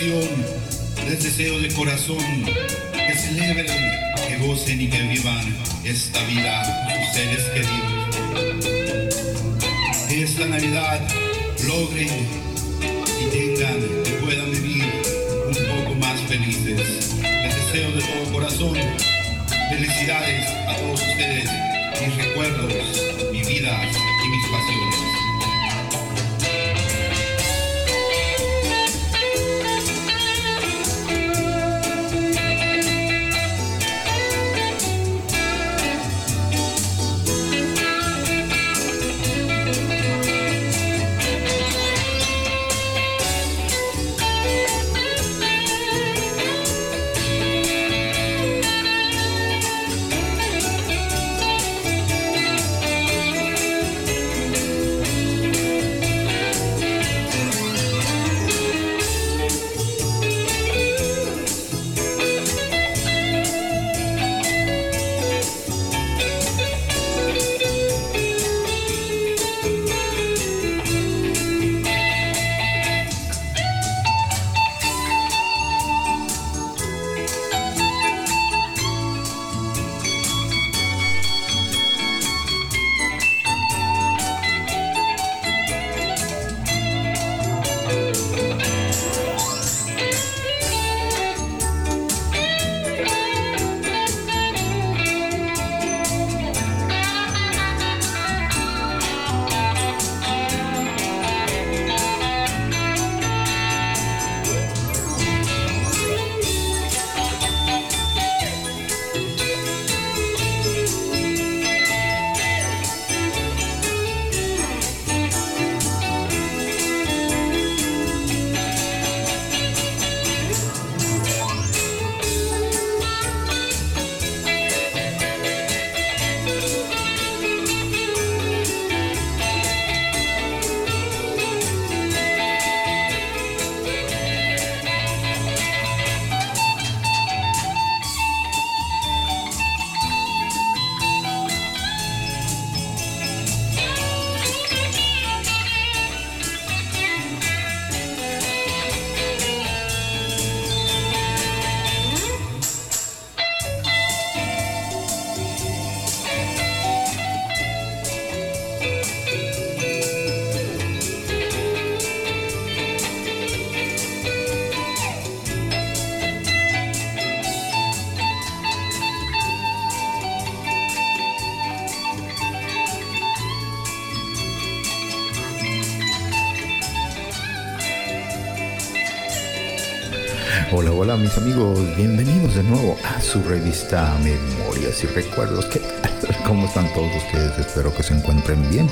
les deseo de corazón que celebren, que gocen y que vivan esta vida, sus seres queridos. Que esta Navidad logren y tengan y puedan vivir un poco más felices. Les deseo de todo corazón felicidades a todos ustedes, mis recuerdos, mi vida. Mis amigos, bienvenidos de nuevo a su revista Memorias y Recuerdos. ¿Qué tal? ¿Cómo están todos ustedes? Espero que se encuentren bien.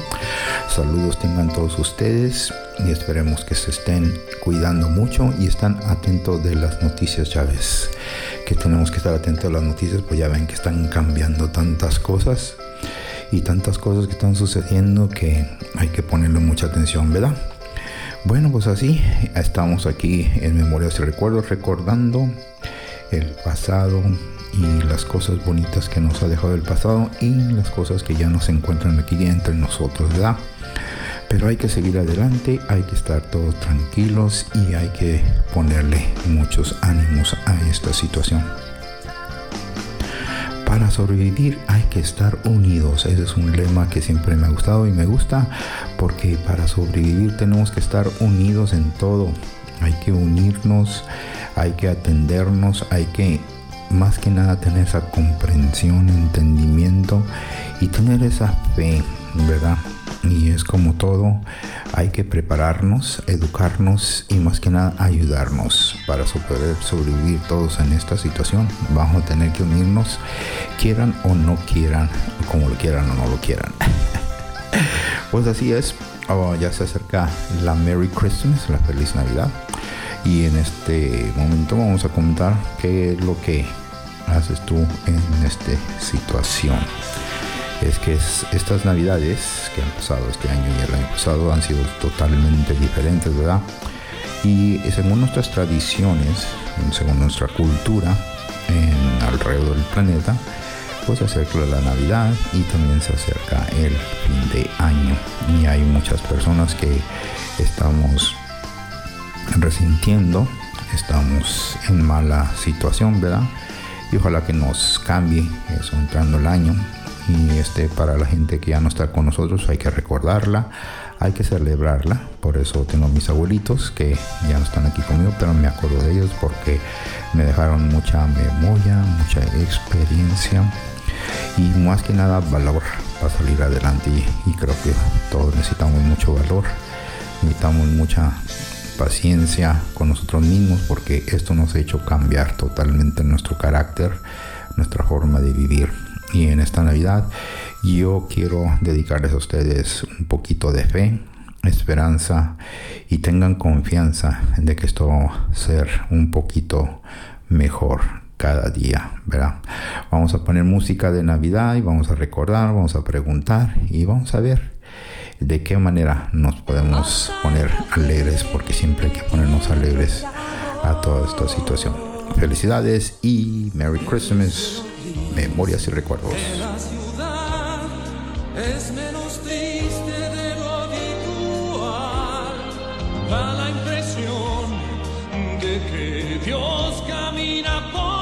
Saludos tengan todos ustedes y esperemos que se estén cuidando mucho y están atentos de las noticias, ya ves que tenemos que estar atentos a las noticias, pues ya ven que están cambiando tantas cosas y tantas cosas que están sucediendo que hay que ponerle mucha atención, ¿verdad? Bueno, pues así estamos aquí en Memorias y Recuerdos recordando el pasado y las cosas bonitas que nos ha dejado el pasado y las cosas que ya no se encuentran aquí entre nosotros, ¿verdad? Pero hay que seguir adelante, hay que estar todos tranquilos y hay que ponerle muchos ánimos a esta situación. Para sobrevivir hay que estar unidos. Ese es un lema que siempre me ha gustado y me gusta porque para sobrevivir tenemos que estar unidos en todo. Hay que unirnos, hay que atendernos, hay que más que nada tener esa comprensión, entendimiento y tener esa fe, ¿verdad? Y es como todo, hay que prepararnos, educarnos y más que nada ayudarnos para poder sobrevivir todos en esta situación. Vamos a tener que unirnos, quieran o no quieran, como lo quieran o no lo quieran. pues así es, oh, ya se acerca la Merry Christmas, la feliz Navidad. Y en este momento vamos a comentar qué es lo que haces tú en esta situación es que estas navidades que han pasado este año y el año pasado han sido totalmente diferentes, ¿verdad? Y según nuestras tradiciones, según nuestra cultura alrededor del planeta, pues se acerca la Navidad y también se acerca el fin de año. Y hay muchas personas que estamos resintiendo, estamos en mala situación, ¿verdad? Y ojalá que nos cambie eso entrando el año y este para la gente que ya no está con nosotros hay que recordarla hay que celebrarla. Por eso tengo mis abuelitos que ya no están aquí conmigo pero me acuerdo de ellos porque me dejaron mucha memoria mucha experiencia y más que nada valor para salir adelante. Y creo que todos necesitamos mucho valor necesitamos mucha paciencia con nosotros mismos porque esto nos ha hecho cambiar totalmente nuestro carácter nuestra forma de vivir y en esta Navidad yo quiero dedicarles a ustedes un poquito de fe, esperanza y tengan confianza de que esto va a ser un poquito mejor cada día, ¿verdad? Vamos a poner música de Navidad y vamos a recordar, vamos a preguntar y vamos a ver de qué manera nos podemos poner alegres, porque siempre hay que ponernos alegres a toda esta situación. Felicidades y Merry Christmas. Memorias y recuerdos. La ciudad es menos triste de lo habitual. Da la impresión de que Dios camina por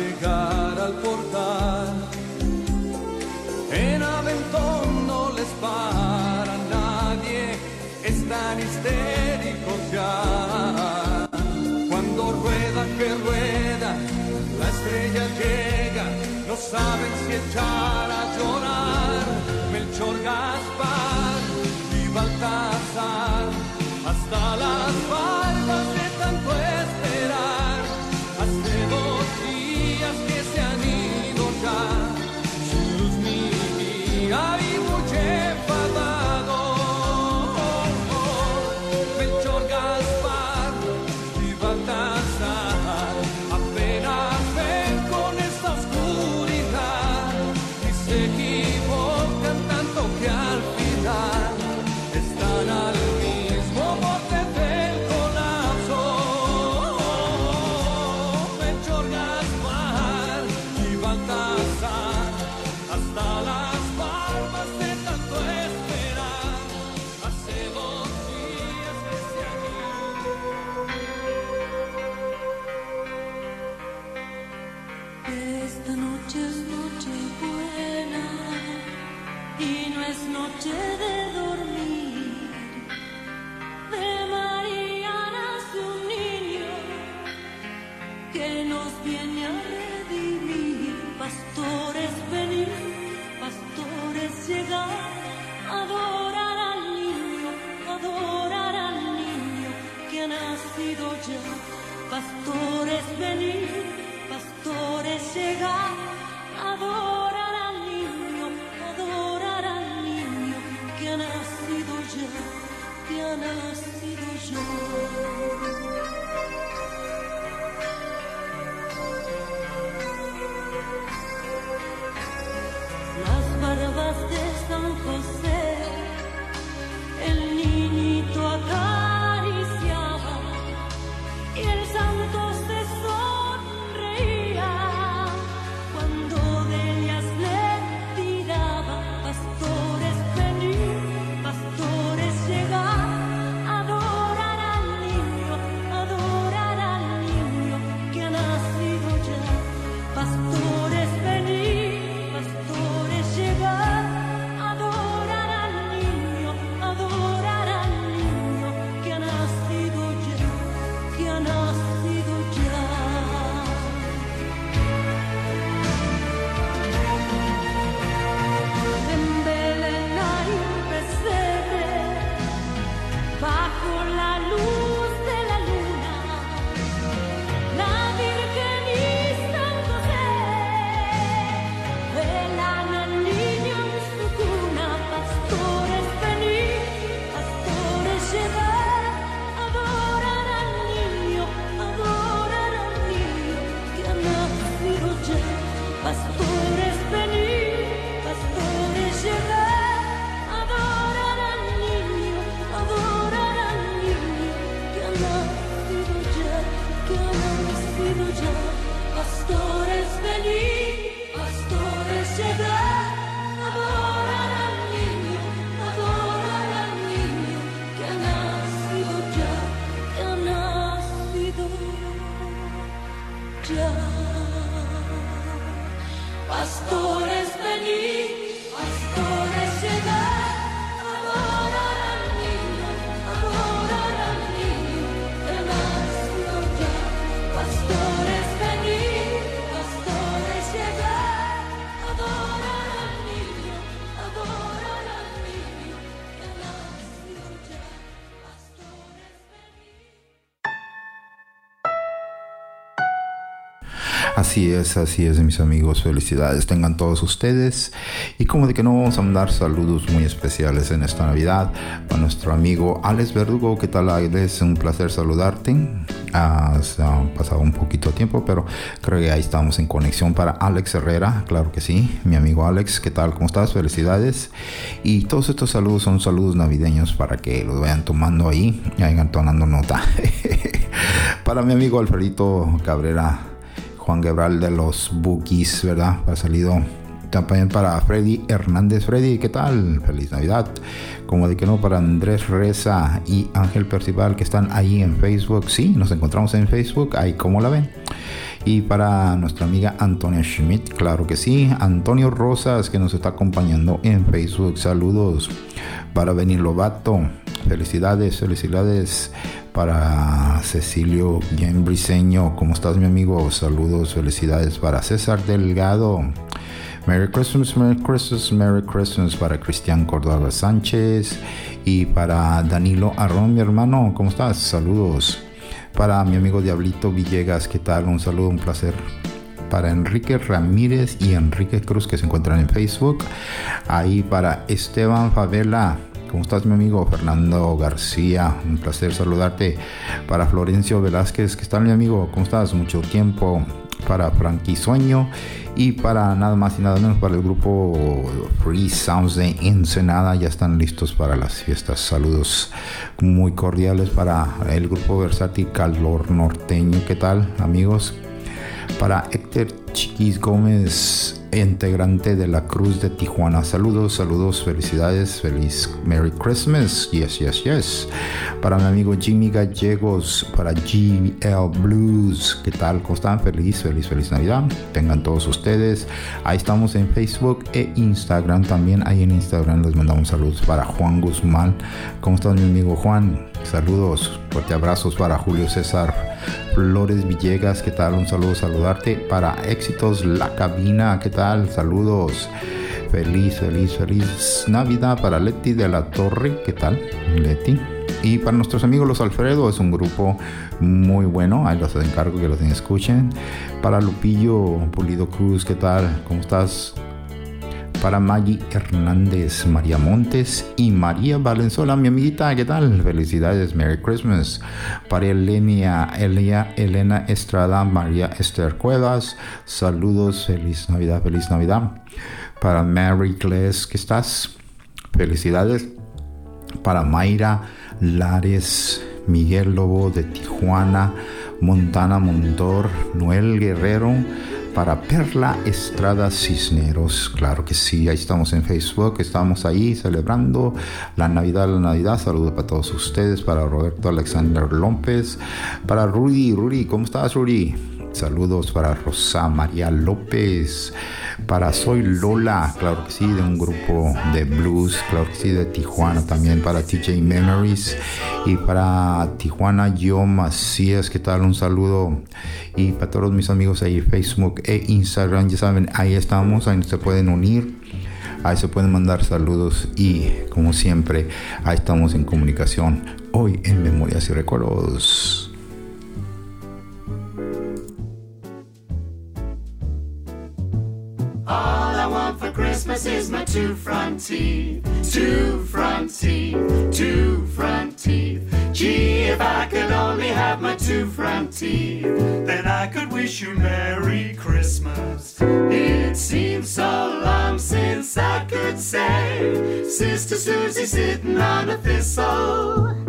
llegar al portal. En Aventón no les para nadie, están histéricos ya. Cuando rueda que rueda, la estrella llega, no saben si echar a llorar. Melchor Gaspar y Baltasar, hasta las barbas de mañana ha sido yo. Así es, así es, mis amigos. Felicidades tengan todos ustedes. Y como de que no vamos a mandar saludos muy especiales en esta Navidad a nuestro amigo Alex Verdugo. ¿Qué tal, Alex? Un placer saludarte. Has ah, pasado un poquito de tiempo, pero creo que ahí estamos en conexión para Alex Herrera. Claro que sí, mi amigo Alex. ¿Qué tal? ¿Cómo estás? Felicidades. Y todos estos saludos son saludos navideños para que los vayan tomando ahí y vayan tomando nota. para mi amigo Alfredito Cabrera Juan Gebral de los Bookies, ¿verdad? Ha salido también para Freddy Hernández. Freddy, ¿qué tal? Feliz Navidad. Como de que no, para Andrés Reza y Ángel Percival que están ahí en Facebook. Sí, nos encontramos en Facebook, ahí como la ven. Y para nuestra amiga Antonia Schmidt, claro que sí. Antonio Rosas que nos está acompañando en Facebook. Saludos para Benny Lobato. Felicidades, felicidades para Cecilio Bien Briseño. ¿Cómo estás, mi amigo? Saludos, felicidades para César Delgado. Merry Christmas, Merry Christmas, Merry Christmas para Cristian Córdoba Sánchez y para Danilo Arrón, mi hermano. ¿Cómo estás? Saludos. Para mi amigo Diablito Villegas, ¿qué tal? Un saludo, un placer para Enrique Ramírez y Enrique Cruz que se encuentran en Facebook. Ahí para Esteban Favela. ¿Cómo estás mi amigo Fernando García? Un placer saludarte. Para Florencio Velázquez, ¿qué tal mi amigo? ¿Cómo estás? Mucho tiempo. Para Frankie Sueño y para nada más y nada menos para el grupo Free Sounds de Ensenada. Ya están listos para las fiestas. Saludos muy cordiales para el grupo Versátil Calor Norteño. ¿Qué tal amigos? Para Héctor Chiquis Gómez, integrante de la Cruz de Tijuana. Saludos, saludos, felicidades, feliz Merry Christmas. Yes, yes, yes. Para mi amigo Jimmy Gallegos, para GL Blues. ¿Qué tal? ¿Cómo están? Feliz, feliz, feliz Navidad. Tengan todos ustedes. Ahí estamos en Facebook e Instagram. También ahí en Instagram les mandamos saludos para Juan Guzmán. ¿Cómo estás, mi amigo Juan? Saludos, fuerte abrazos para Julio César Flores Villegas, ¿qué tal? Un saludo, saludarte. Para Éxitos La Cabina, ¿qué tal? Saludos. Feliz, feliz, feliz Navidad para Leti de la Torre, ¿qué tal? Leti. Y para nuestros amigos los Alfredo, es un grupo muy bueno, ahí los encargo que los escuchen. Para Lupillo Pulido Cruz, ¿qué tal? ¿Cómo estás? Para Maggie Hernández, María Montes y María Valenzuela, mi amiguita, ¿qué tal? Felicidades, Merry Christmas. Para Elenia, Elia, Elena Estrada, María Esther Cuevas, saludos, feliz Navidad, feliz Navidad. Para Mary Glass, ¿qué estás? Felicidades. Para Mayra Lares, Miguel Lobo de Tijuana, Montana Montor, Noel Guerrero para Perla Estrada Cisneros. Claro que sí, ahí estamos en Facebook, estamos ahí celebrando la Navidad, la Navidad. Saludos para todos ustedes, para Roberto Alexander López, para Rudy, Rudy, ¿cómo estás, Rudy? Saludos para Rosa María López, para Soy Lola, claro que sí, de un grupo de blues, claro que sí, de Tijuana también, para TJ Memories y para Tijuana Yo Macías, ¿qué tal? Un saludo y para todos mis amigos ahí Facebook e Instagram, ya saben, ahí estamos, ahí se pueden unir. Ahí se pueden mandar saludos y como siempre, ahí estamos en comunicación. Hoy en Memorias y Recuerdos. Two front teeth, two front teeth, two front teeth. Gee, if I could only have my two front teeth, then I could wish you Merry Christmas. It seems so long since I could say, Sister Susie sitting on a thistle.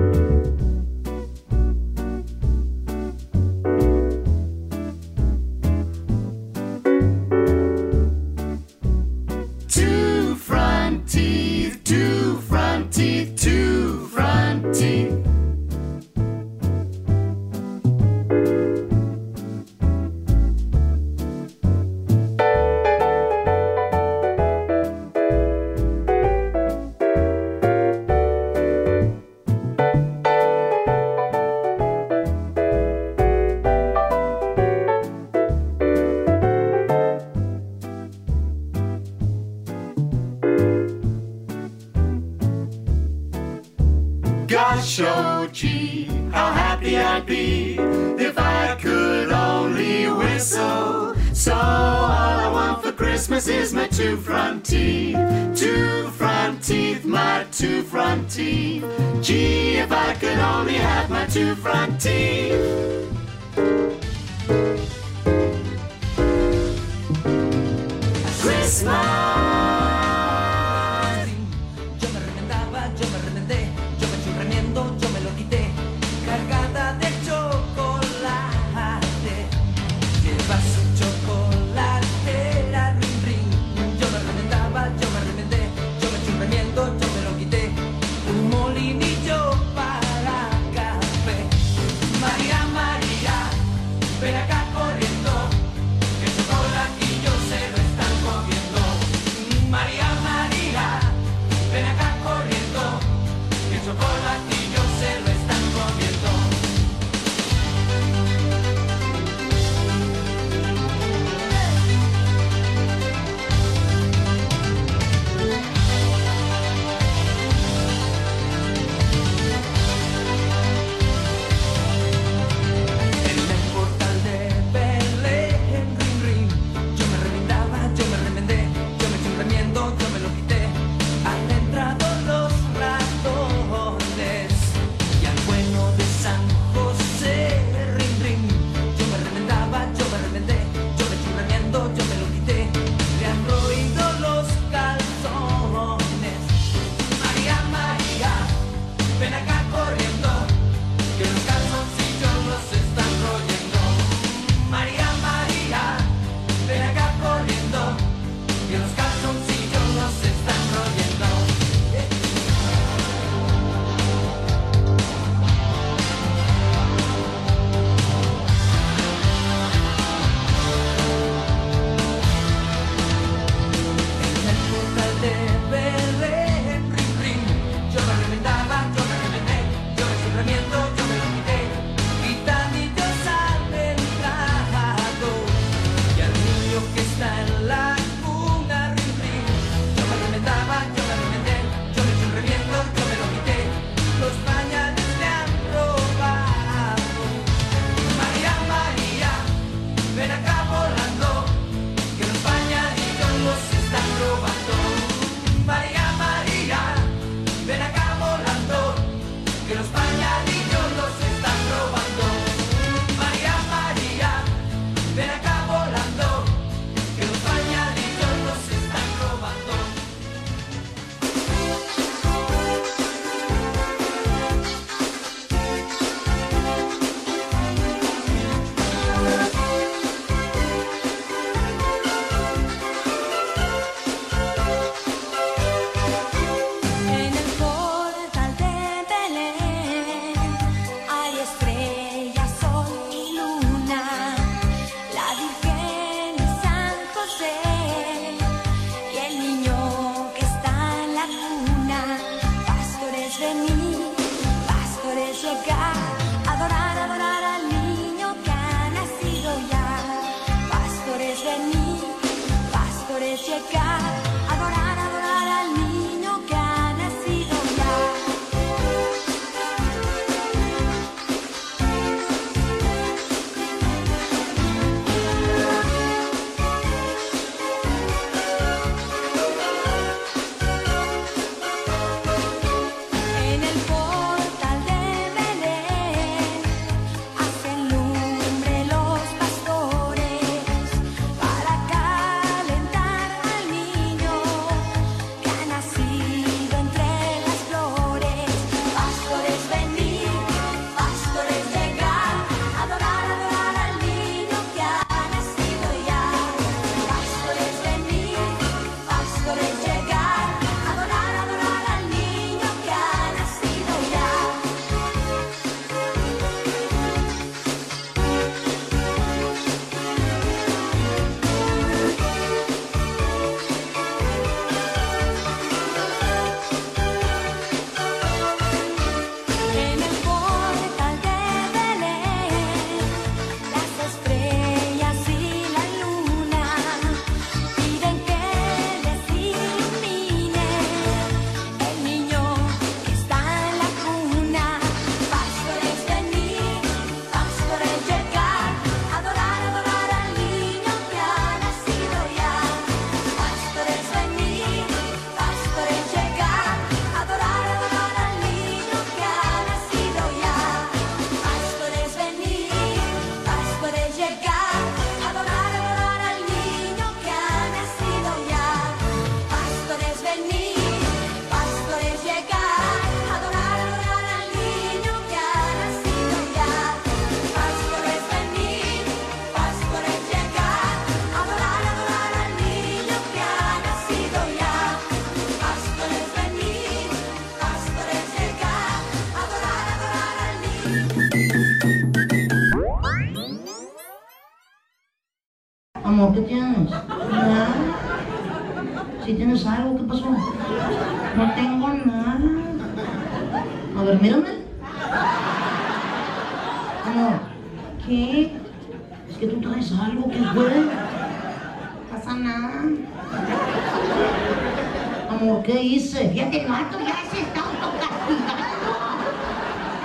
Vato ya se está autocastigando.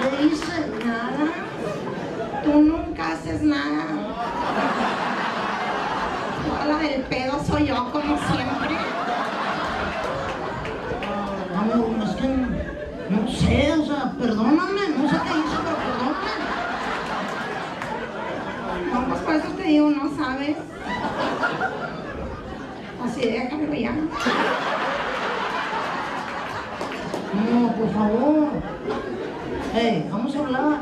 ¿Qué hice? Nada. Tú nunca haces nada. La del pedo soy yo, como siempre. Amor, es que no, no sé, o sea, perdóname, no sé qué hice, pero perdóname. No, pues por eso te digo, no sabes. Así déjalo ya. No, por favor. Hey, vamos a hablar.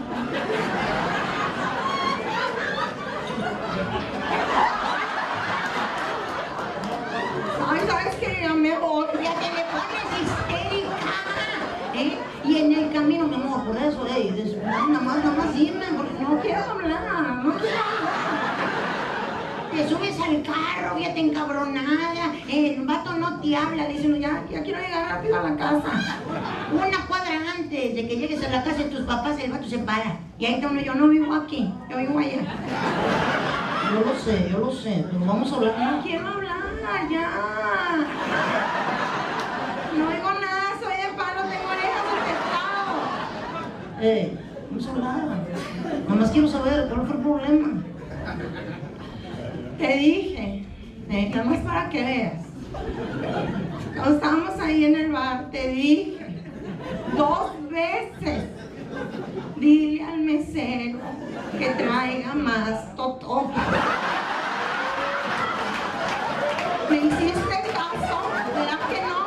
Ay, ¿sabes qué? Me voy, ya te me pones histérica. ¿eh? Y en el camino, mi amor, por eso, hey, nada más, nada más dime, porque no quiero hablar, no quiero hablar. Al carro, fíjate encabronada, el vato no te habla, diciendo ya, ya quiero llegar rápido a la casa. Una cuadra antes de que llegues a la casa de tus papás, el vato se para. Y ahí está uno, yo no vivo aquí, yo vivo allá. Yo lo sé, yo lo sé, pero vamos a hablar. No quiero hablar, ya. No oigo nada, soy de palo, tengo orejas de pescado. Eh, vamos a hablar. Nada más quiero saber cuál fue el problema. Te dije, nada más para que veas. Cuando estábamos ahí en el bar, te dije dos veces. Dile al mesero que traiga más totó. ¿Me hiciste caso? ¿Verdad que no?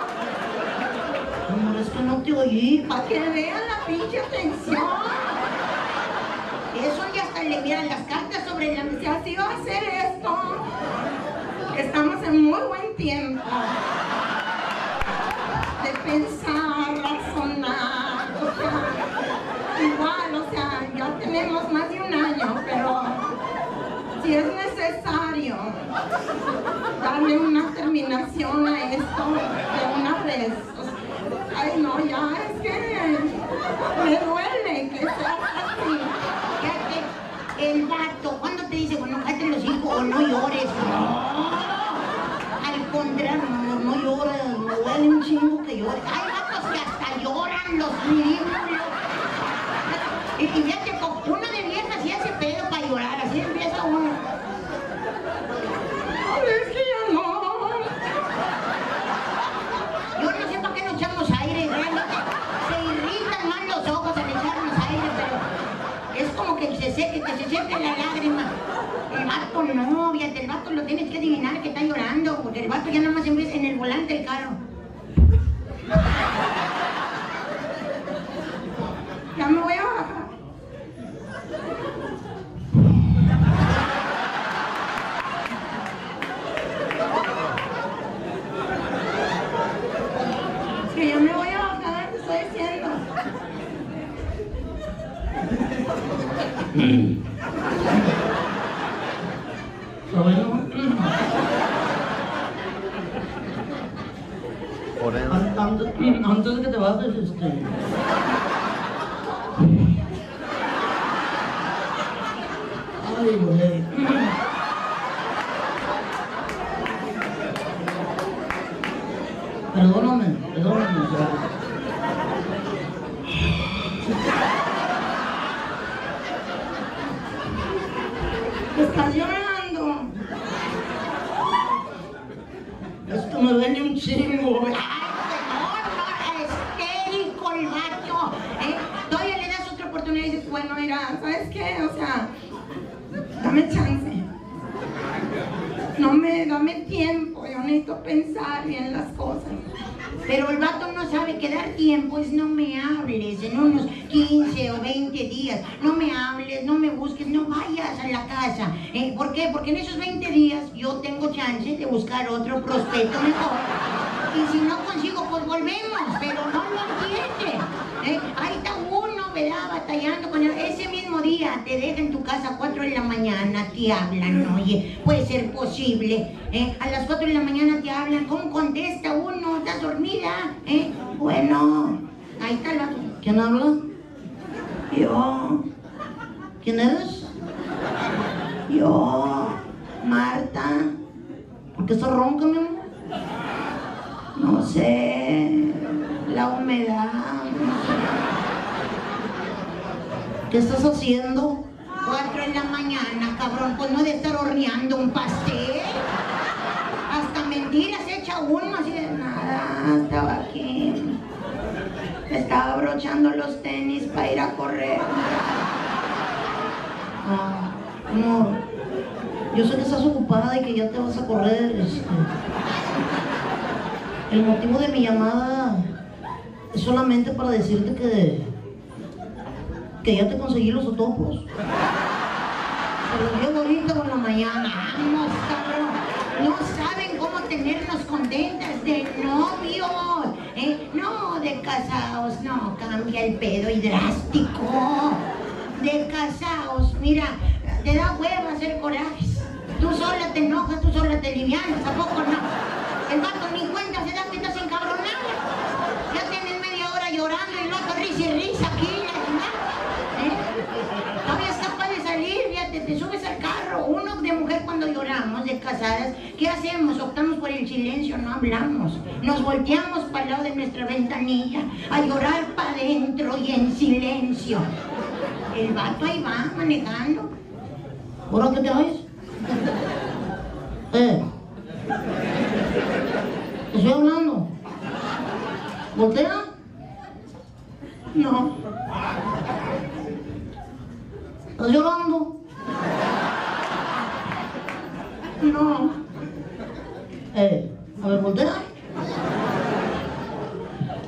Amor, es que no te oí. Para que vean la pinche atención. Eso ya le vieran las cartas sobre la mesa. Si va a hacer esto. Estamos en muy buen tiempo. De pensar, razonar. O sea, igual, o sea, ya tenemos más de un año, pero si es necesario darle una terminación a esto de una vez. o sea, Ay, no, ya es que me duele que sea así. El vato, cuando te dice, bueno, cállate los hijos o no llores? No. Al contrario, no, no llores, duele un chingo que llores. Hay vatos que hasta lloran los fíjate, con una de viejas sí hace pedo para llorar, así empieza uno. Ay, es que ya no. Yo no sé para qué nos echamos aire, realmente se irritan más los ojos al echarnos aire, pero es como que se seque, que se seque la lágrima. El vato no, fíjate, el vato lo tienes que adivinar que está llorando, porque el vato ya nada más en el volante del carro. Ya me voy a bajar. Es que ya me voy a bajar, te estoy diciendo. Está bueno. An- Antes, antes de que te bajes, este. Ay, güey. Perdóname, perdóname. o sea, Estás llorando. Esto me duele un chingo. güey. ¡Ay, histérico el vato! ¿eh? Todavía le das otra oportunidad y dices, bueno, Bueno, mira, ¿sabes qué? O sea, dame chance. No me, dame tiempo, yo necesito pensar bien las cosas. Pero el vato no sabe que dar tiempo es no me hables en unos 15 o 20 días. No me hables, no me busques, no vayas a la casa. ¿Eh? ¿Por qué? Porque en esos 20 días yo tengo chance de buscar otro prospecto mejor. Y si no consigo, pues volvemos. Pero no lo entiende. ¿Eh? Ahí está uno ¿verdad? Batallando con el- ese mismo día te dejan en tu casa a 4 de la mañana, te hablan, oye, puede ser posible. ¿eh? A las 4 de la mañana te hablan, ¿cómo contesta uno? ¿Estás dormida? ¿eh? Bueno, ahí está el vato. ¿Quién habla? Yo. ¿Quién eres? Yo. Marta. ¿Por qué estás ronca, mi amor? No sé. La humedad. ¿Qué estás haciendo? Cuatro en la mañana, cabrón. Pues no de estar horneando un pastel. Hasta mentiras echa uno así de nada. Estaba aquí. Me los tenis para ir a correr. Ah, amor, yo sé que estás ocupada y que ya te vas a correr. este. El motivo de mi llamada es solamente para decirte que, que ya te conseguí los otopos. Se los llevo ahorita por la mañana. Vamos, cabrón. No saben cómo tenernos contentas de novios. ¿Eh? No, de casados, no. Cambia el pedo y drástico. De casados, mira, te da hueva hacer corajes. Tú sola te enojas, tú sola te livianas, ¿a poco no? El vato ni cuenta se da que estás encabronada. Ya tienes media hora llorando y loco risa y risa aquí. la ¿eh? Todavía es capaz de salir, fíjate, te subes al carro. Uno de mujer cuando lloramos, de casadas, ¿qué hacemos? Optamos por el silencio, no hablamos. Nos volteamos para el lado de nuestra ventanilla a llorar para adentro y en silencio. El vato ahí va manejando. ¿Ahora qué te haces? Eh. ¿Te estoy hablando? ¿Voltea? No. ¿Estás llorando? No. Eh, a ver, voltea.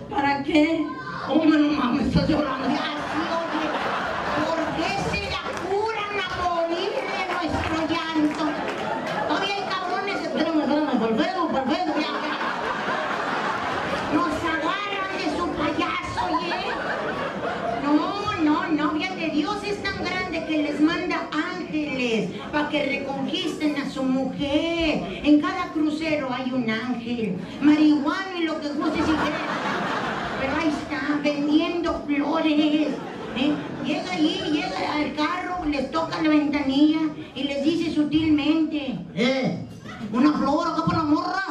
¿Para qué? Hombre, no mames, estás llorando. Ya, sí, oye. ¿Por qué se la curan a morir de nuestro llanto? Todavía hay cabrones. Espérame, espérame, perfecto, perfecto, ya, ya. Nos agarran de su payaso, oye. No, no, no, fíjate, Dios es tan grande que les manda ángeles para que reconquisten a su mujer. En cada crucero hay un ángel, marihuana y lo que gustes y quieras. Pero ahí está, vendiendo flores. ¿eh? Llega allí, llega al carro, les toca la ventanilla y les dice sutilmente, eh, una flor acá para la morra.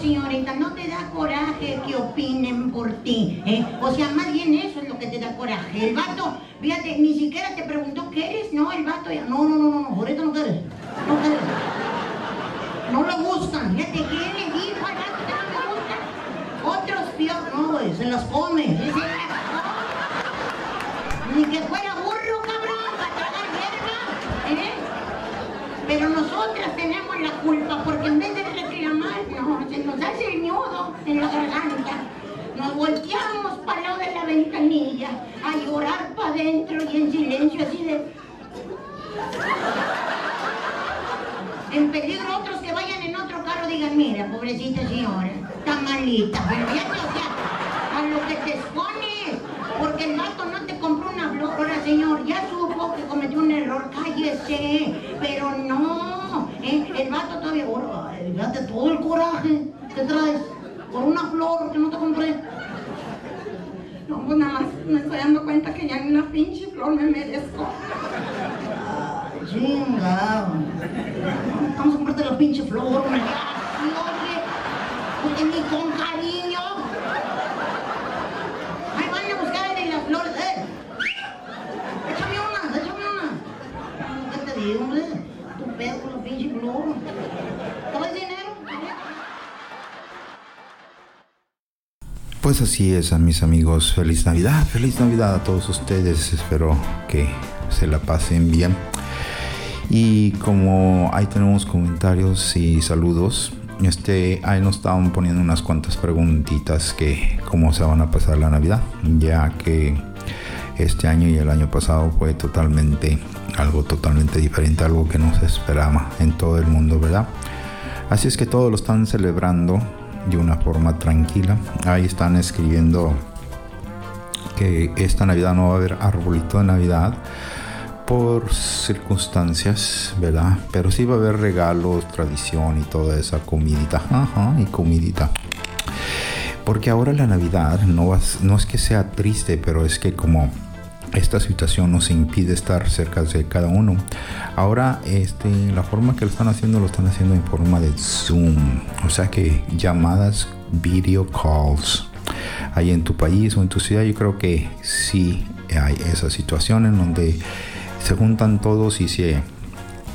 ¿Sí o no, señorita? ¿No te da coraje que opinen por ti? ¿eh? O sea, más bien eso es lo que te da coraje. El vato, fíjate, ni siquiera te preguntó qué eres. No, el vato ya, no, no, no, no, ahorita no quieres. No quieres. No le gustan. Fíjate, ¿quién le dijo al vato que no me gustan? Otros peor, no, güey, se las come. Sí. Ni que fuera burro, cabrón, para tragar hierba. ¿eh? Pero nosotras tenemos la culpa porque en vez de se nos hace el nudo en la garganta. Nos volteamos para lado de la ventanilla a llorar para adentro y en silencio así de... En peligro otros que vayan en otro carro digan, mira, pobrecita señora, está malita. Pero fíjate, o sea, a lo que te expones, porque el vato no te compró una flor. Ahora, señor, ya supo que cometió un error, cállese. Pero no, ¿eh? el vato todavía, ahora, ay, fíjate todo el coraje que traes por una flor que no te compré. No, pues nada más me estoy dando cuenta que ya ni una pinche flor me merezco. Ay, chingado. Vamos a comprarte la pinche flor, hombre. Sí, oye, porque ni con cariño. Ahí van a buscar en las flores, eh. Échame una, échame una. ¿Qué te digo, hombre? Tu pedo con la pinche flor. ¿Traes dinero? Pues así es, a mis amigos. Feliz Navidad, feliz Navidad a todos ustedes. Espero que se la pasen bien. Y como ahí tenemos comentarios y saludos, este, ahí nos estaban poniendo unas cuantas preguntitas que cómo se van a pasar la Navidad, ya que este año y el año pasado fue totalmente algo totalmente diferente, algo que no se esperaba en todo el mundo, ¿verdad? Así es que todos lo están celebrando de una forma tranquila. Ahí están escribiendo que esta Navidad no va a haber arbolito de Navidad por circunstancias, ¿verdad? Pero sí va a haber regalos, tradición y toda esa comidita, ajá, y comidita. Porque ahora la Navidad no, no es que sea triste, pero es que como esta situación nos impide estar cerca de cada uno. Ahora, este, la forma que lo están haciendo, lo están haciendo en forma de Zoom. O sea que llamadas, video calls. Ahí en tu país o en tu ciudad, yo creo que sí hay esa situación en donde se juntan todos y se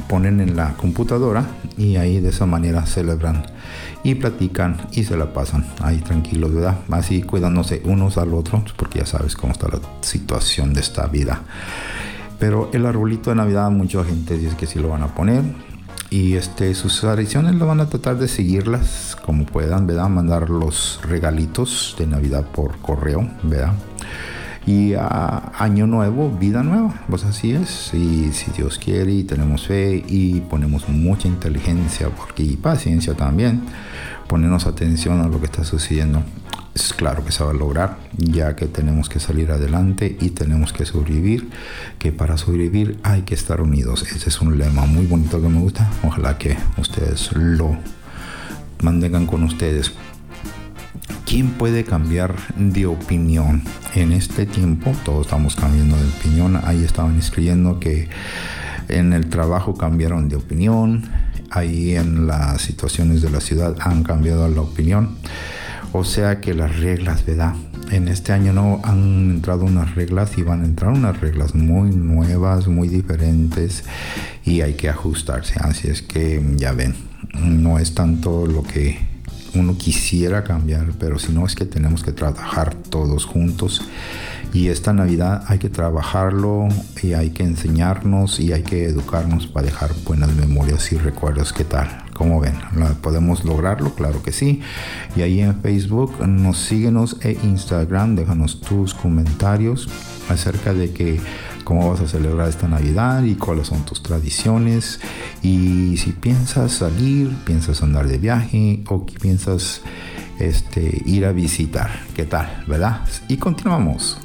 ponen en la computadora y ahí de esa manera celebran y platican y se la pasan ahí tranquilos, ¿verdad? Así cuidándose unos al otro, porque ya sabes cómo está la situación de esta vida. Pero el arbolito de Navidad, mucha gente dice que sí lo van a poner. Y este, sus tradiciones lo van a tratar de seguirlas como puedan, ¿verdad? Mandar los regalitos de Navidad por correo, ¿verdad? Y a año nuevo, vida nueva, pues así es. Y si Dios quiere y tenemos fe y ponemos mucha inteligencia porque, y paciencia también, ponernos atención a lo que está sucediendo, es claro que se va a lograr, ya que tenemos que salir adelante y tenemos que sobrevivir, que para sobrevivir hay que estar unidos. Ese es un lema muy bonito que me gusta. Ojalá que ustedes lo mantengan con ustedes. ¿Quién puede cambiar de opinión? En este tiempo todos estamos cambiando de opinión. Ahí estaban escribiendo que en el trabajo cambiaron de opinión. Ahí en las situaciones de la ciudad han cambiado la opinión. O sea que las reglas, ¿verdad? En este año no han entrado unas reglas y van a entrar unas reglas muy nuevas, muy diferentes y hay que ajustarse. Así es que ya ven, no es tanto lo que uno quisiera cambiar, pero si no es que tenemos que trabajar todos juntos. Y esta Navidad hay que trabajarlo y hay que enseñarnos y hay que educarnos para dejar buenas memorias y recuerdos. ¿Qué tal? ¿Cómo ven? ¿La- ¿Podemos lograrlo? Claro que sí. Y ahí en Facebook nos síguenos e Instagram, déjanos tus comentarios acerca de que cómo vas a celebrar esta Navidad y cuáles son tus tradiciones. Y si piensas salir, piensas andar de viaje o que piensas este, ir a visitar. ¿Qué tal? ¿Verdad? Y continuamos.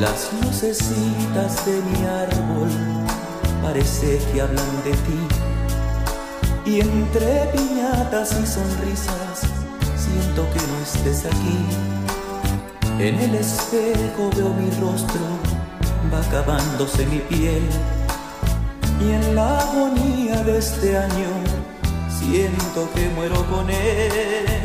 Las lucecitas de mi árbol parece que hablan de ti. Y entre piñatas y sonrisas siento que no estés aquí. En el espejo veo mi rostro, va acabándose mi piel. Y en la agonía de este año siento que muero con él.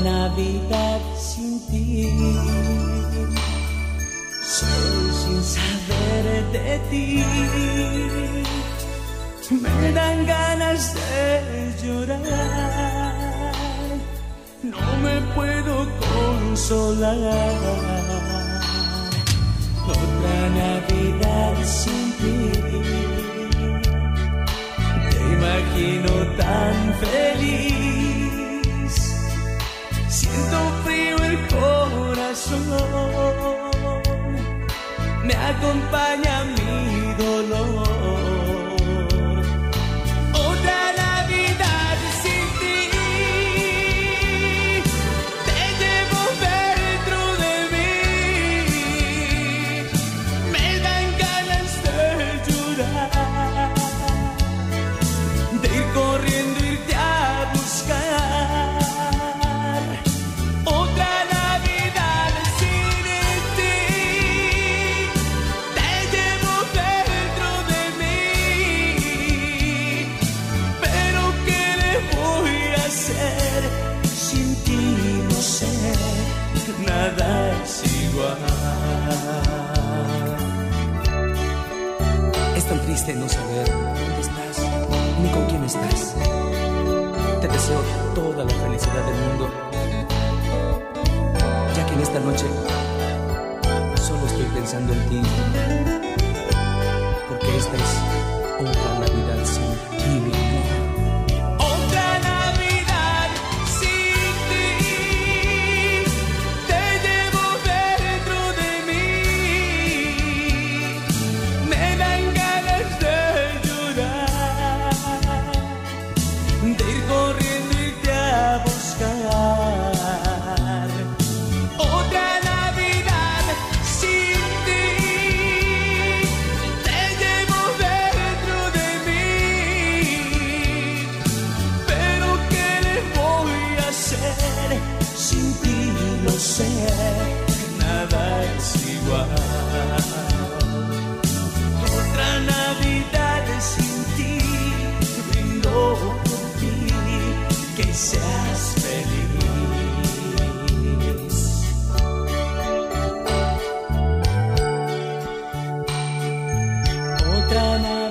Navidad sin ti. Soy sin saber de ti. Me dan ganas de llorar. No me puedo consolar. Otra Navidad sin ti. Te imagino tan feliz. Corazón. Me acompaña mi dolor. La felicidad del mundo, ya que en esta noche solo estoy pensando en ti, porque esta es Otra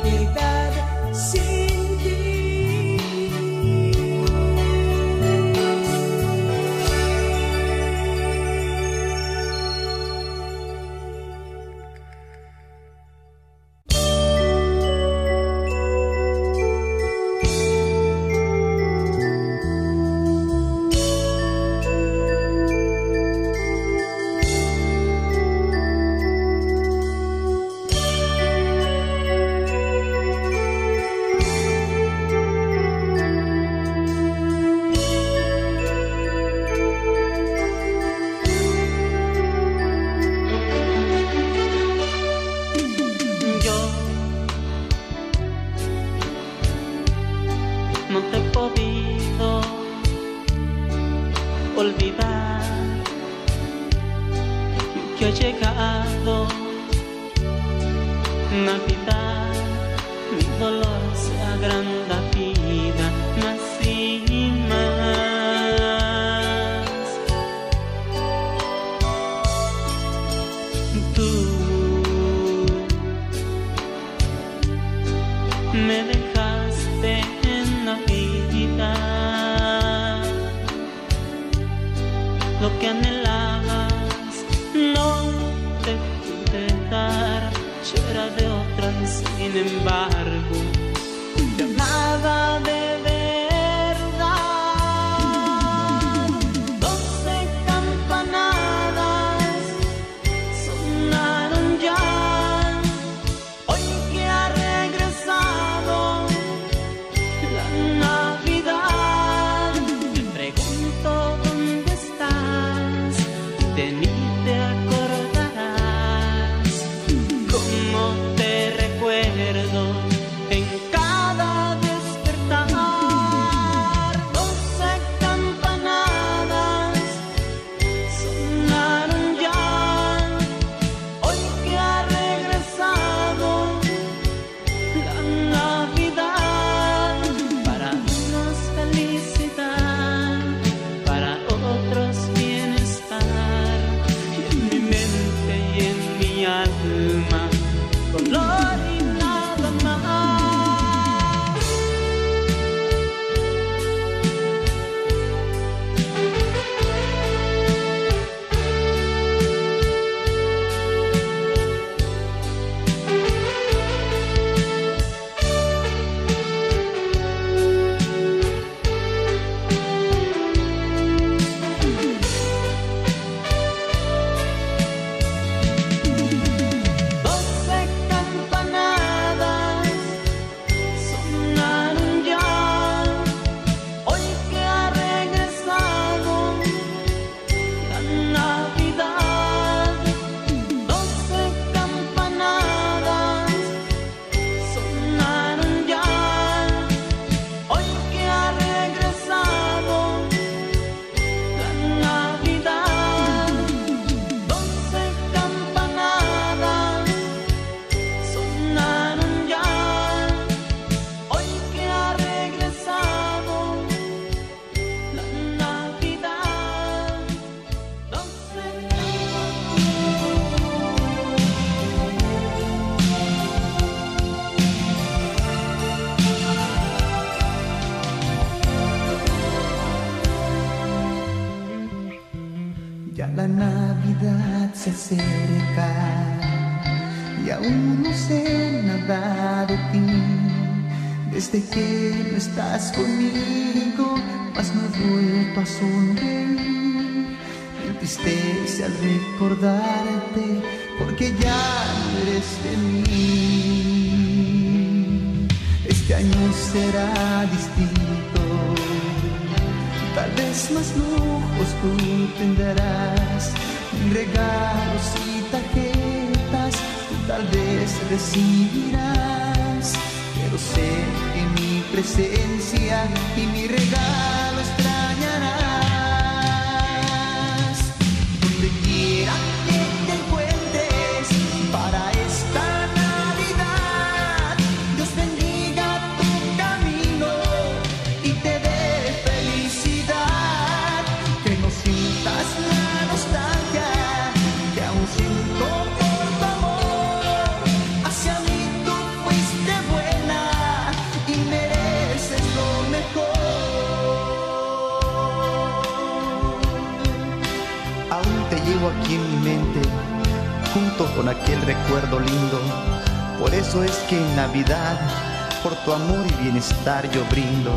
bienestar yo brindo.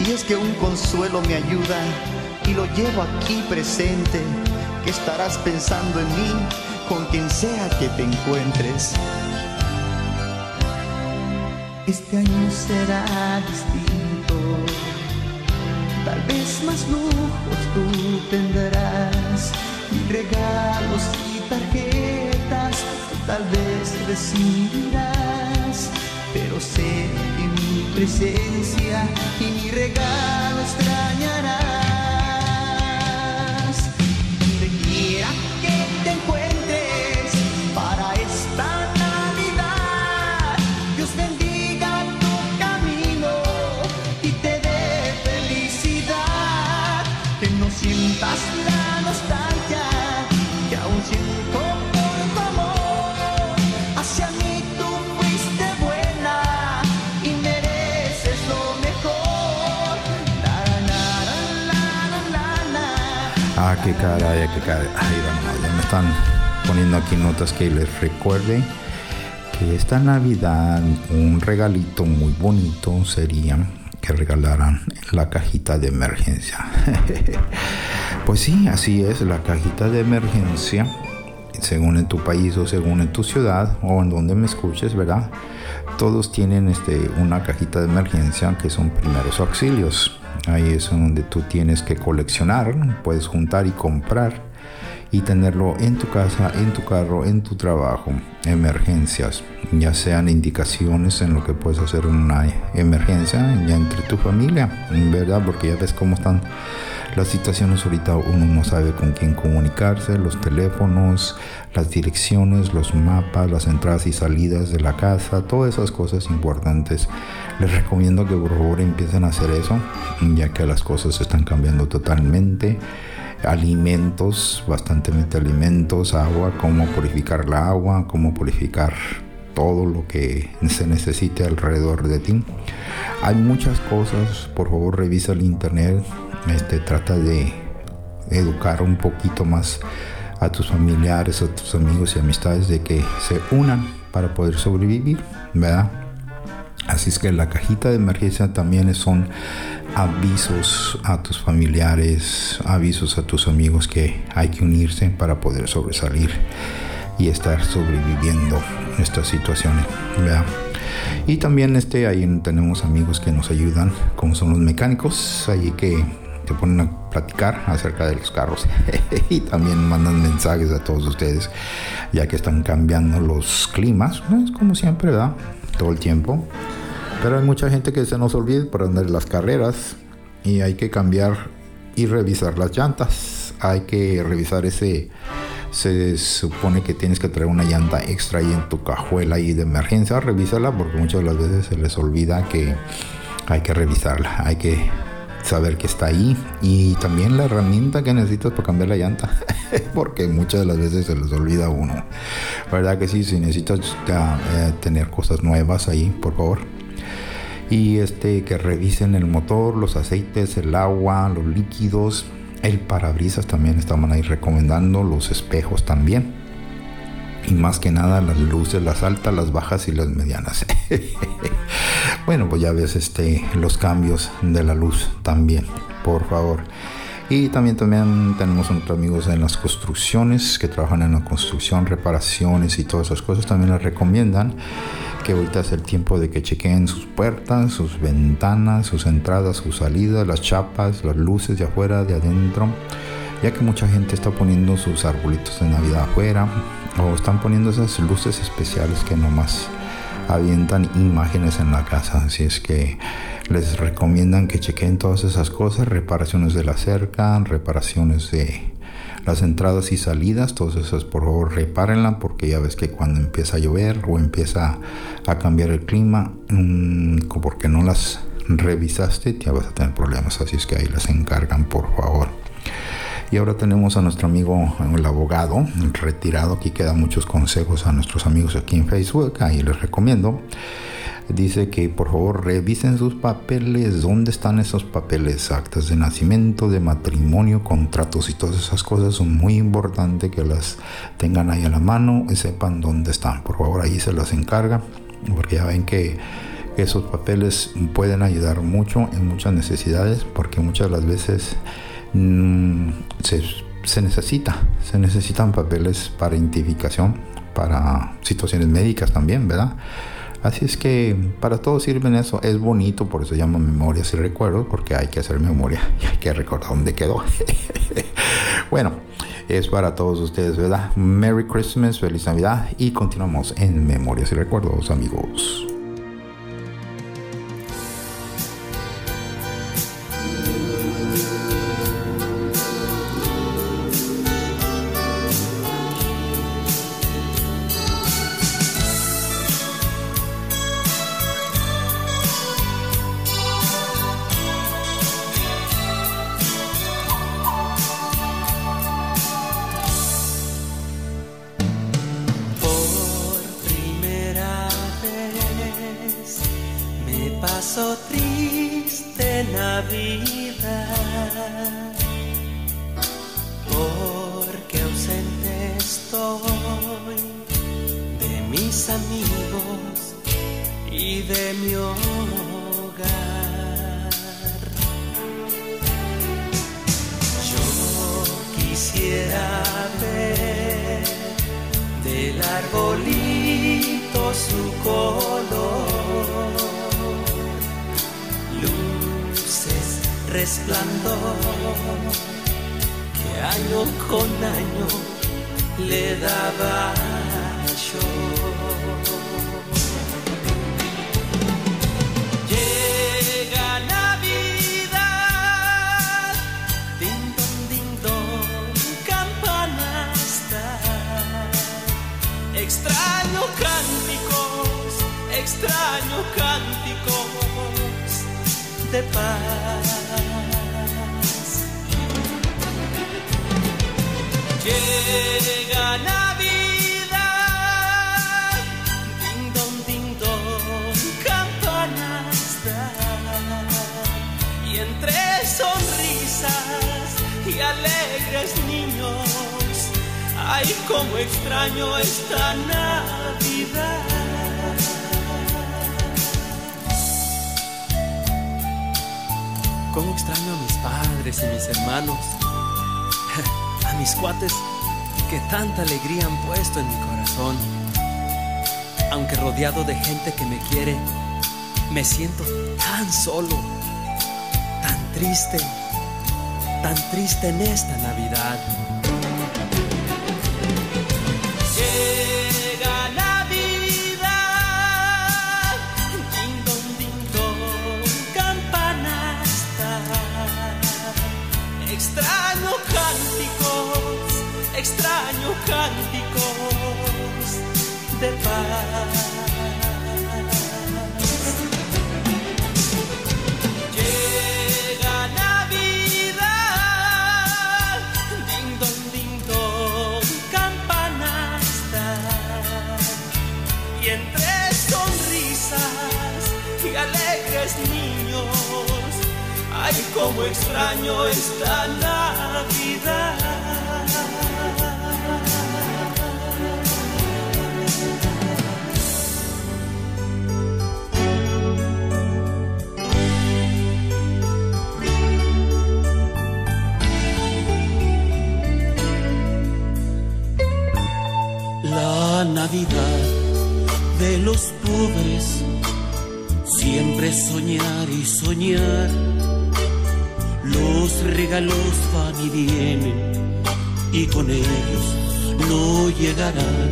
Y es que un consuelo me ayuda y lo llevo aquí presente, que estarás pensando en mí con quien sea que te encuentres. Este año será distinto, tal vez más lujos tú tendrás, y regalos y tarjetas, tal vez recibirás, pero sé que presencia y mi regalo extrañará. Qué caray, qué caray. Ay, me están poniendo aquí notas que les recuerde que esta Navidad un regalito muy bonito sería que regalaran la cajita de emergencia. pues sí, así es, la cajita de emergencia, según en tu país o según en tu ciudad o en donde me escuches, ¿verdad? Todos tienen este, una cajita de emergencia que son primeros auxilios. Ahí es donde tú tienes que coleccionar, puedes juntar y comprar y tenerlo en tu casa, en tu carro, en tu trabajo, emergencias, ya sean indicaciones en lo que puedes hacer en una emergencia, ya entre tu familia, ¿verdad? Porque ya ves cómo están las situaciones ahorita, uno no sabe con quién comunicarse, los teléfonos, las direcciones, los mapas, las entradas y salidas de la casa, todas esas cosas importantes. Les recomiendo que por favor empiecen a hacer eso, ya que las cosas están cambiando totalmente alimentos, bastantemente alimentos, agua, cómo purificar la agua, cómo purificar todo lo que se necesite alrededor de ti. Hay muchas cosas, por favor revisa el internet, este, trata de educar un poquito más a tus familiares, a tus amigos y amistades de que se unan para poder sobrevivir, ¿verdad? Así es que la cajita de emergencia también son avisos a tus familiares, avisos a tus amigos que hay que unirse para poder sobresalir y estar sobreviviendo estas situaciones. ¿verdad? Y también este, ahí tenemos amigos que nos ayudan, como son los mecánicos, ahí que te ponen a platicar acerca de los carros y también mandan mensajes a todos ustedes, ya que están cambiando los climas, es como siempre, ¿verdad? Todo el tiempo. Pero hay mucha gente que se nos olvida por andar las carreras y hay que cambiar y revisar las llantas. Hay que revisar ese. Se supone que tienes que traer una llanta extra ahí en tu cajuela ahí de emergencia. Revísala porque muchas de las veces se les olvida que hay que revisarla. Hay que saber que está ahí y también la herramienta que necesitas para cambiar la llanta porque muchas de las veces se les olvida a uno. Verdad que sí si necesitas eh, tener cosas nuevas ahí por favor. Y este que revisen el motor, los aceites, el agua, los líquidos, el parabrisas también estaban ahí recomendando, los espejos también. Y más que nada las luces, las altas, las bajas y las medianas. bueno, pues ya ves este los cambios de la luz también, por favor. Y también, también tenemos otros amigos en las construcciones que trabajan en la construcción, reparaciones y todas esas cosas. También les recomiendan que ahorita es el tiempo de que chequen sus puertas, sus ventanas, sus entradas, sus salidas, las chapas, las luces de afuera, de adentro, ya que mucha gente está poniendo sus arbolitos de Navidad afuera o están poniendo esas luces especiales que nomás avientan imágenes en la casa. Así es que les recomiendan que chequen todas esas cosas, reparaciones de la cerca, reparaciones de las entradas y salidas, todas esas por favor repárenla porque ya ves que cuando empieza a llover o empieza a cambiar el clima, mmm, porque no las revisaste, ya vas a tener problemas, así es que ahí las encargan por favor. Y ahora tenemos a nuestro amigo, el abogado, retirado. Aquí quedan muchos consejos a nuestros amigos aquí en Facebook. Ahí les recomiendo. Dice que por favor revisen sus papeles. ¿Dónde están esos papeles? Actas de nacimiento, de matrimonio, contratos y todas esas cosas. Son muy importantes que las tengan ahí a la mano y sepan dónde están. Por favor, ahí se las encarga. Porque ya ven que esos papeles pueden ayudar mucho en muchas necesidades. Porque muchas de las veces Mm, se, se, necesita, se necesitan papeles para identificación, para situaciones médicas también, ¿verdad? Así es que para todo sirven eso, es bonito, por eso se llama memorias y recuerdos, porque hay que hacer memoria y hay que recordar dónde quedó. bueno, es para todos ustedes, ¿verdad? Merry Christmas, feliz Navidad y continuamos en memorias y recuerdos, amigos. Navidad. Llega Navidad, ding dong, ding dong, campanasta. Extraño cánticos, extraño cánticos de paz. Niños, ay, cómo extraño esta Navidad. La Navidad de los pobres, siempre soñar y soñar. Los regalos van y vienen y con ellos no llegarán.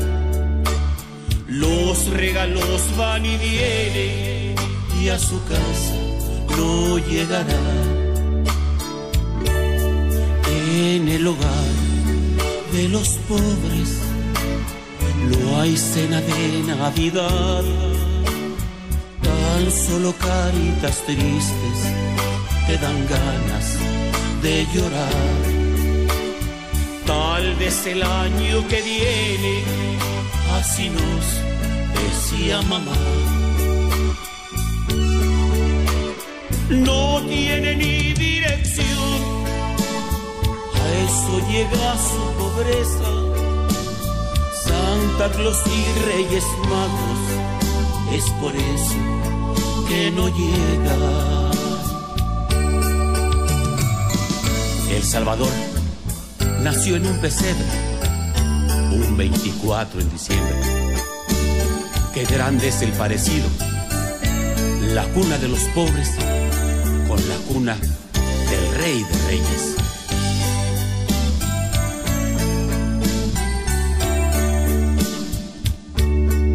Los regalos van y vienen y a su casa no llegarán. En el hogar de los pobres no hay cena de Navidad, tan solo caritas tristes te dan ganas de llorar. Tal vez el año que viene, así nos decía mamá. No tiene ni dirección, a eso llega su pobreza. Santa Claus y Reyes Magos, es por eso no llega. El Salvador nació en un pesebre, un 24 en diciembre. Qué grande es el parecido, la cuna de los pobres con la cuna del Rey de Reyes.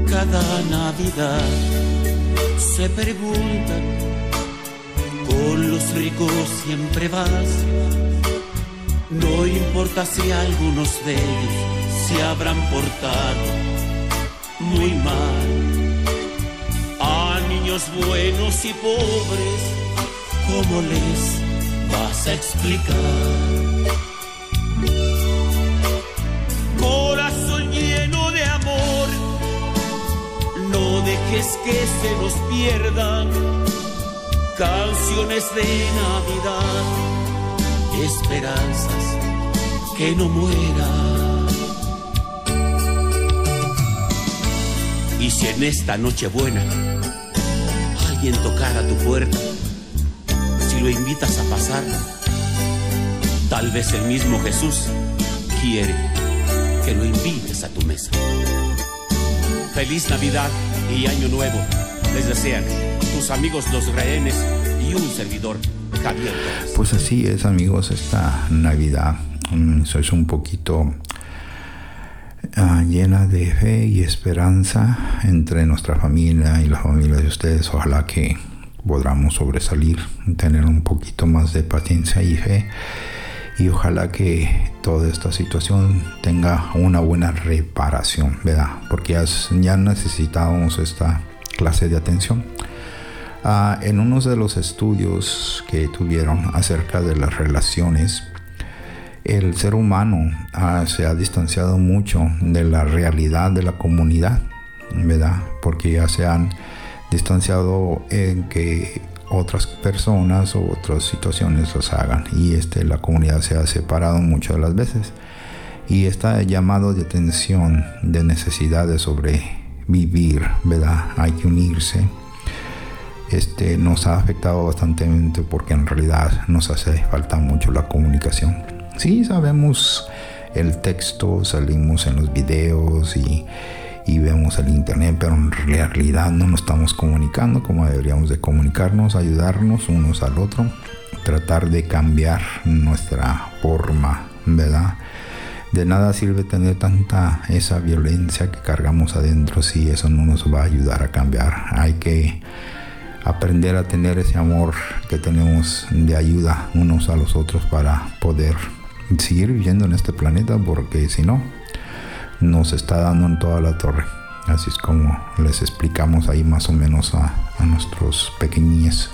cada Navidad se preguntan, con los ricos siempre vas. No importa si algunos de ellos se habrán portado muy mal. A niños buenos y pobres, ¿cómo les vas a explicar? Dejes que se nos pierdan canciones de Navidad, esperanzas que no mueran. Y si en esta noche buena alguien tocara tu puerta, si lo invitas a pasar, tal vez el mismo Jesús quiere que lo invites a tu mesa. Feliz Navidad y Año Nuevo. Les desean tus amigos los rehenes y un servidor, Javier Torres. Pues así es amigos, esta Navidad mm, sois un poquito ah, llena de fe y esperanza entre nuestra familia y la familia de ustedes. Ojalá que podamos sobresalir, tener un poquito más de paciencia y fe y ojalá que toda esta situación tenga una buena reparación, ¿verdad? Porque ya, ya necesitábamos esta clase de atención. Ah, en uno de los estudios que tuvieron acerca de las relaciones, el ser humano ah, se ha distanciado mucho de la realidad de la comunidad, ¿verdad? Porque ya se han distanciado en que otras personas o otras situaciones los hagan. Y este la comunidad se ha separado muchas de las veces. Y este llamado de atención de necesidad de sobrevivir verdad hay que unirse. Este nos ha afectado bastante porque en realidad nos hace falta mucho la comunicación. Sí sabemos el texto salimos en los videos y y vemos el internet, pero en realidad no nos estamos comunicando como deberíamos de comunicarnos, ayudarnos unos al otro, tratar de cambiar nuestra forma, ¿verdad? De nada sirve tener tanta esa violencia que cargamos adentro si eso no nos va a ayudar a cambiar. Hay que aprender a tener ese amor que tenemos de ayuda unos a los otros para poder seguir viviendo en este planeta porque si no nos está dando en toda la torre. Así es como les explicamos ahí más o menos a, a nuestros pequeñines,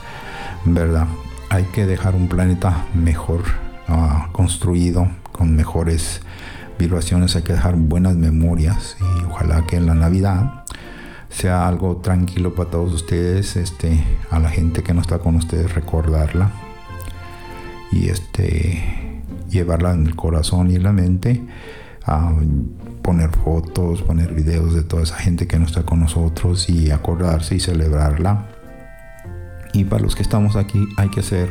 ¿verdad? Hay que dejar un planeta mejor ah, construido, con mejores vibraciones, hay que dejar buenas memorias y ojalá que en la Navidad sea algo tranquilo para todos ustedes, este, a la gente que no está con ustedes recordarla y este llevarla en el corazón y en la mente a poner fotos, poner videos de toda esa gente que no está con nosotros y acordarse y celebrarla. Y para los que estamos aquí hay que hacer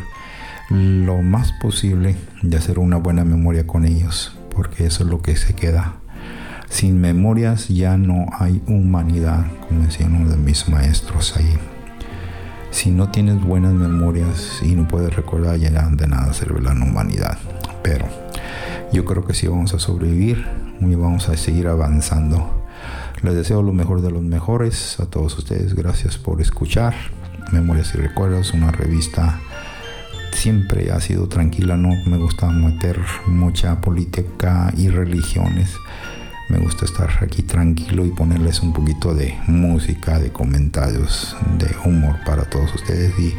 lo más posible de hacer una buena memoria con ellos, porque eso es lo que se queda. Sin memorias ya no hay humanidad, como decía uno de mis maestros ahí. Si no tienes buenas memorias y no puedes recordar, ya de nada sirve la humanidad. Pero yo creo que sí vamos a sobrevivir y vamos a seguir avanzando. Les deseo lo mejor de los mejores a todos ustedes. Gracias por escuchar. Memorias y Recuerdos, una revista siempre ha sido tranquila, no me gusta meter mucha política y religiones. Me gusta estar aquí tranquilo y ponerles un poquito de música, de comentarios, de humor para todos ustedes y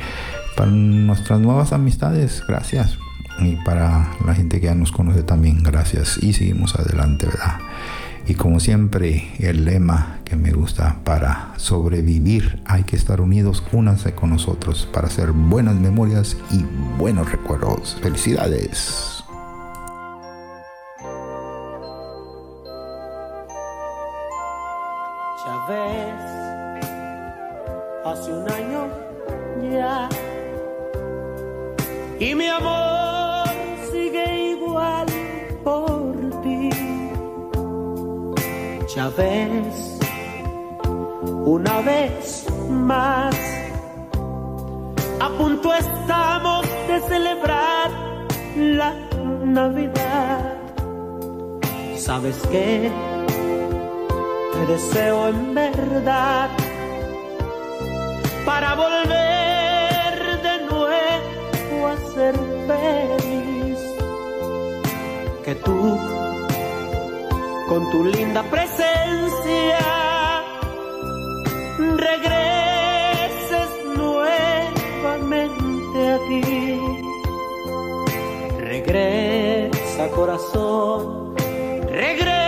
para nuestras nuevas amistades. Gracias. Y para la gente que ya nos conoce también, gracias. Y seguimos adelante, ¿verdad? Y como siempre, el lema que me gusta para sobrevivir, hay que estar unidos, únanse con nosotros para hacer buenas memorias y buenos recuerdos. Felicidades. Ya hace un año ya. Y mi amor Ya ves, una vez más, a punto estamos de celebrar la Navidad. ¿Sabes qué? Te deseo en verdad para volver de nuevo a ser feliz. Que tú, con tu linda presencia, regreses nuevamente aquí. Regresa corazón, regresa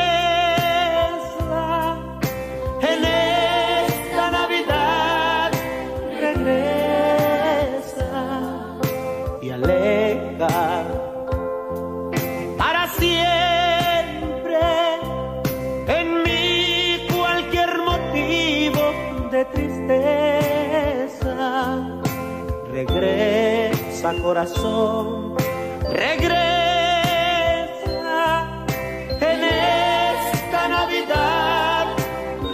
regresa corazón, regresa en esta Navidad,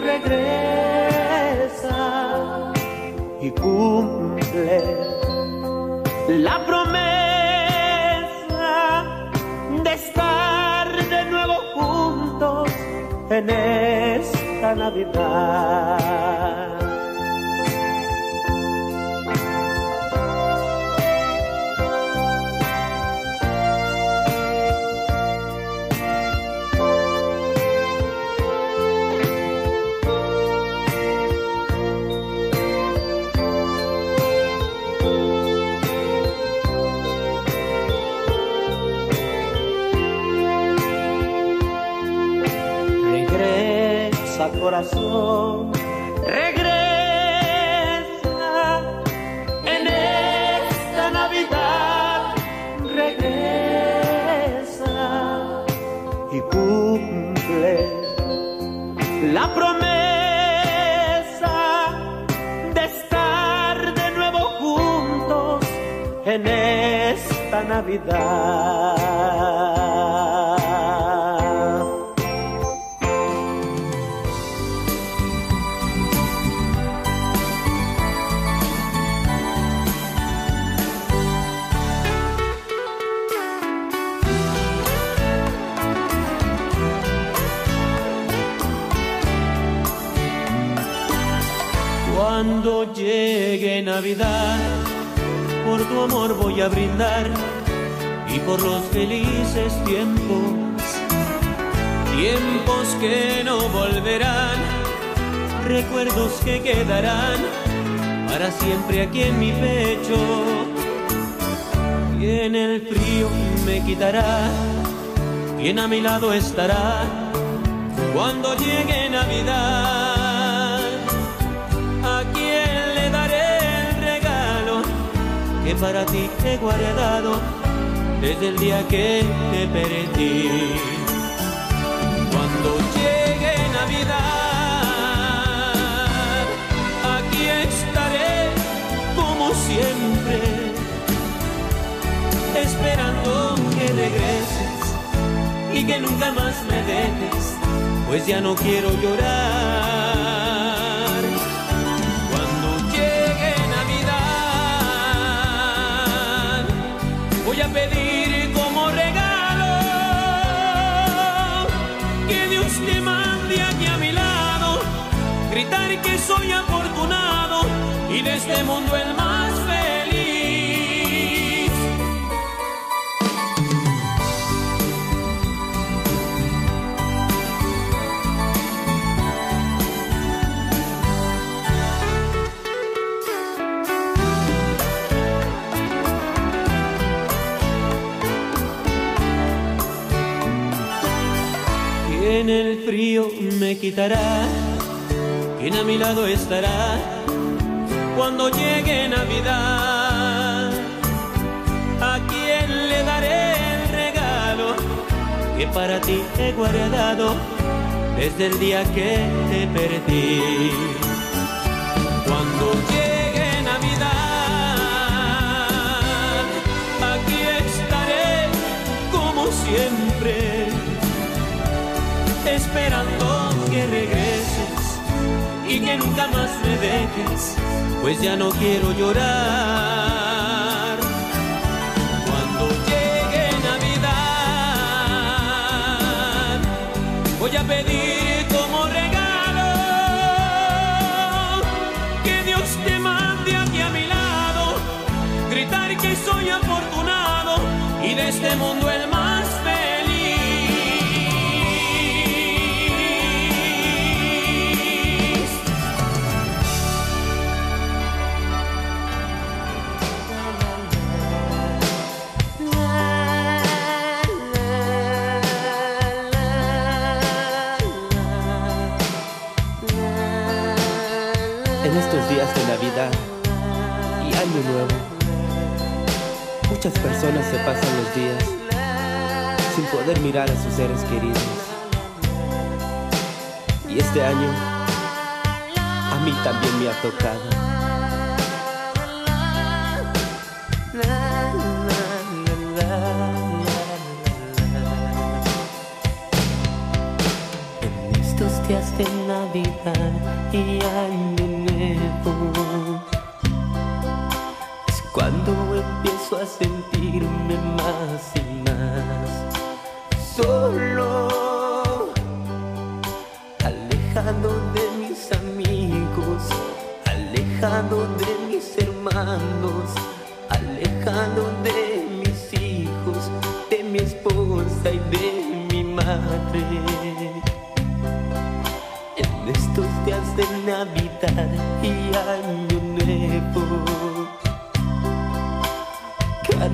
regresa y cumple la promesa de estar de nuevo juntos en esta Navidad. Corazón, regresa en esta Navidad, regresa y cumple la promesa de estar de nuevo juntos en esta Navidad. Voy a brindar y por los felices tiempos, tiempos que no volverán, recuerdos que quedarán para siempre aquí en mi pecho. Y en el frío me quitará, quien a mi lado estará cuando llegue Navidad. Para ti he guardado desde el día que te perdí? Cuando llegue Navidad, aquí estaré como siempre, esperando que regreses y que nunca más me dejes, pues ya no quiero llorar. Voy a pedir como regalo que Dios te mande aquí a mi lado, gritar que soy afortunado y de este mundo el más quitará, quien a mi lado estará cuando llegue Navidad. A quien le daré el regalo que para ti he guardado desde el día que te perdí. Y que nunca más me dejes, pues ya no quiero llorar. Cuando llegue Navidad, voy a pedir como regalo que Dios te mande aquí a mi lado, gritar que soy afortunado y de este mundo el más Y Año Nuevo, muchas personas se pasan los días sin poder mirar a sus seres queridos. Y este año a mí también me ha tocado. Cuando empiezo a sentirme más y más solo, alejado de mis amigos, alejado de mis hermanos, alejado de mis hijos, de mi esposa y de mi madre.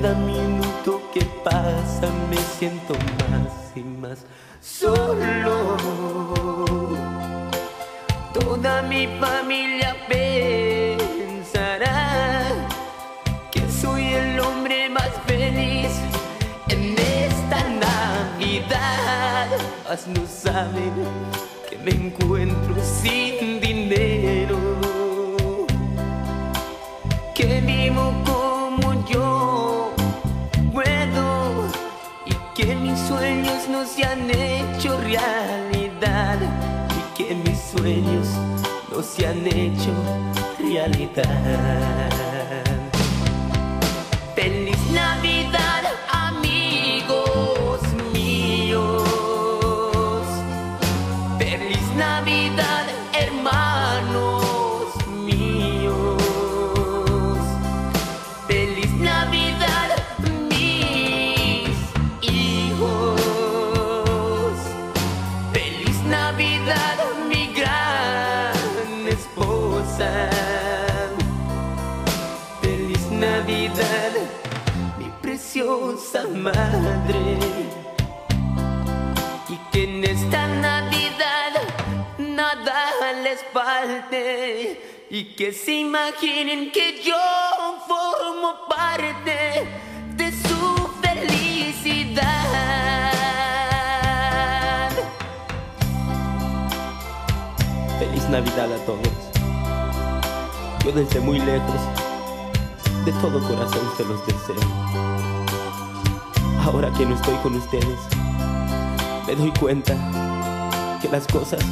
Cada minuto que pasa me siento más y más solo. Toda mi familia pensará que soy el hombre más feliz en esta Navidad. Mas no saben que me encuentro sin dinero, se han hecho realidad y que mis sueños no se han hecho realidad. Madre. Y que en esta Navidad nada les falte. Y que se imaginen que yo formo parte de su felicidad. Feliz Navidad a todos. Yo desde muy lejos, de todo corazón se los deseo. Ahora que no estoy con ustedes, me doy cuenta que las cosas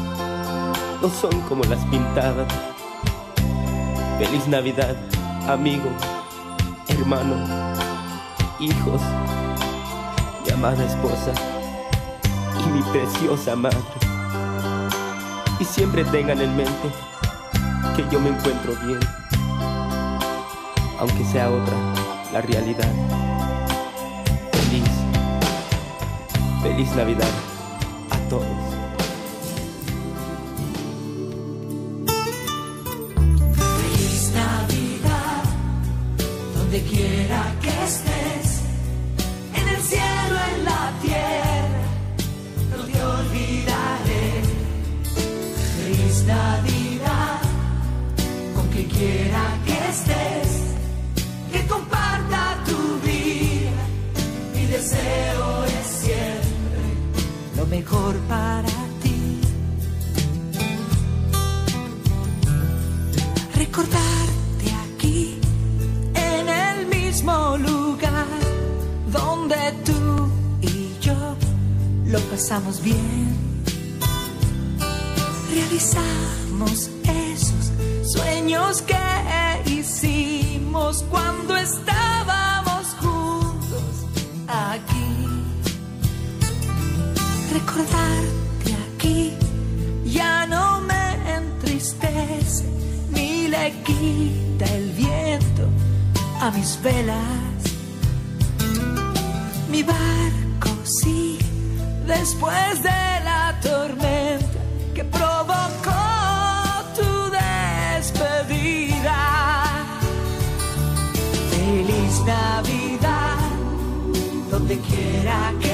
no son como las pintaban. Feliz Navidad, amigo, hermano, hijos, mi amada esposa y mi preciosa madre. Y siempre tengan en mente que yo me encuentro bien, aunque sea otra la realidad. Feliz Navidad a todos. Feliz Navidad, donde quiera que estés, en el cielo, en la tierra, no te olvidaré. Feliz Navidad, con quien quiera mejor para ti. recordarte aquí en el mismo lugar donde tú y yo lo pasamos bien. Realizamos esos sueños que hicimos cuando Recordarte aquí ya no me entristece ni le quita el viento a mis velas. Mi barco sigue después de la tormenta que provocó tu despedida. Feliz Navidad, donde quiera que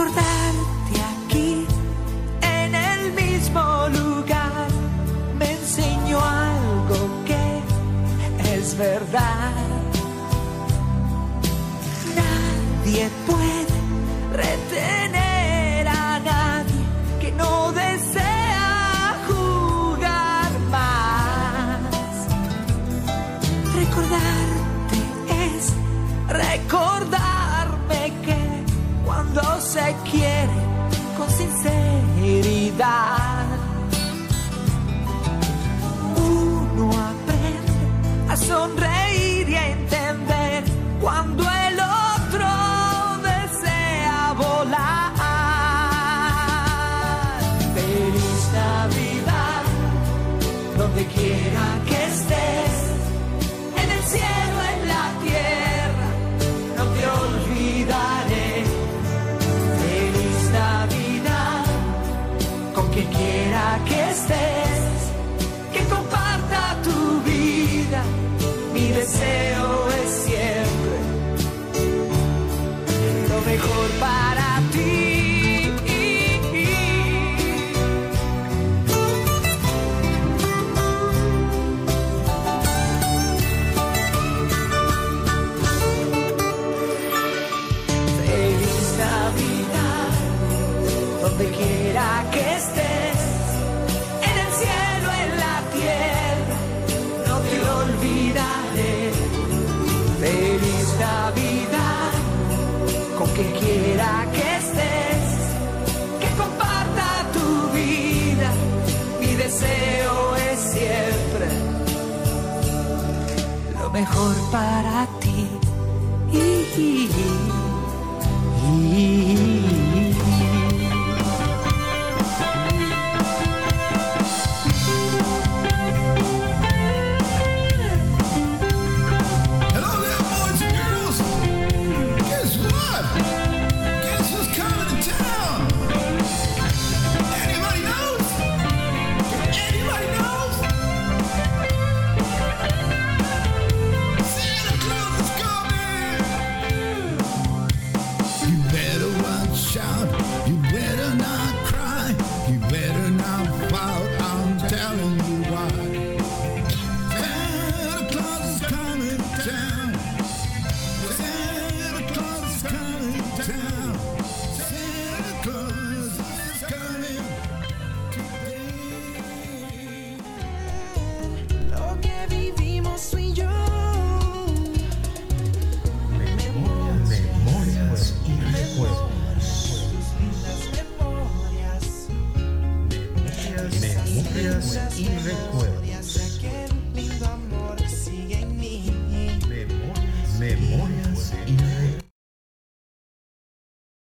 Recordarte aquí en el mismo lugar me enseñó algo que es verdad.